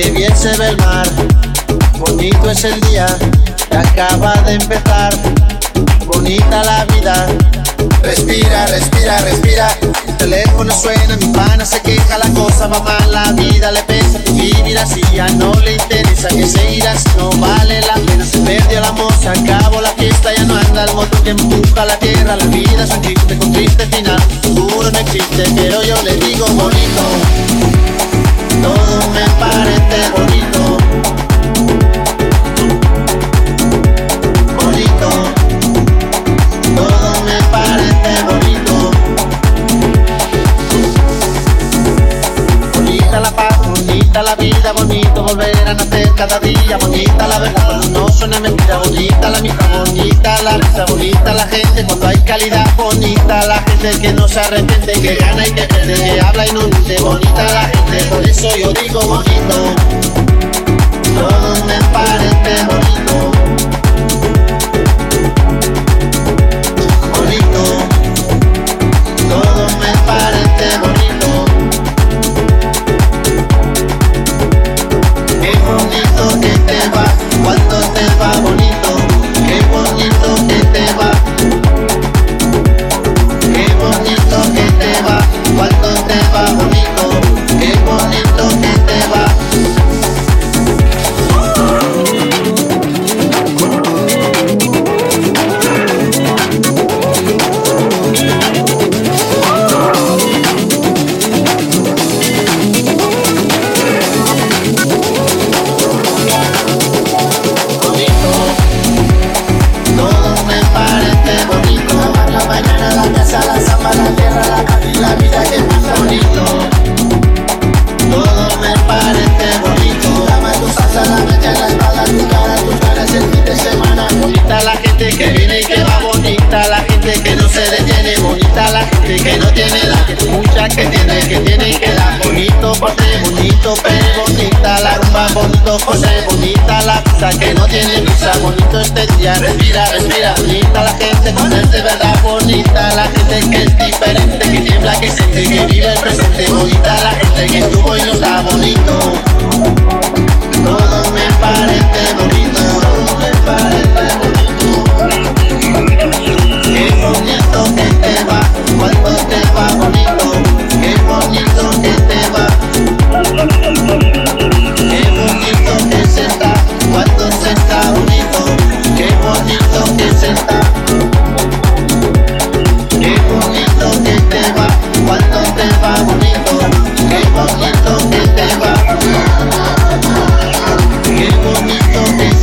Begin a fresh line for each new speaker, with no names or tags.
que bien se ve el mar, bonito es el día que acaba de empezar, bonita la vida. Respira, respira, respira. El teléfono suena, mi pana se queja, la cosa va mal, la vida le pesa. Vivir así ya no le interesa que seguir así no vale la pena. Se perdió la moza, acabó la fiesta, ya no anda el motor que empuja la tierra. La vida es un chiste con triste final. Seguro no existe, pero yo le digo bonito. Vida, bonito volver a nacer cada día, bonita. La verdad, no suena mentira, bonita la mitad, bonita la risa, bonita la gente cuando hay calidad, bonita la gente que no se arrepiente, que gana y que pierde, que habla y no dice, bonita la gente, por eso yo digo bonito, todo me parece que no tiene la mucha que tiene, que tiene que dar. Bonito, porque bonito, pero bonita. La rumba, bonito, José, bonita. La pizza que no tiene visa, bonito este día, respira, respira, bonita. La gente, con verdad, bonita. La Santo.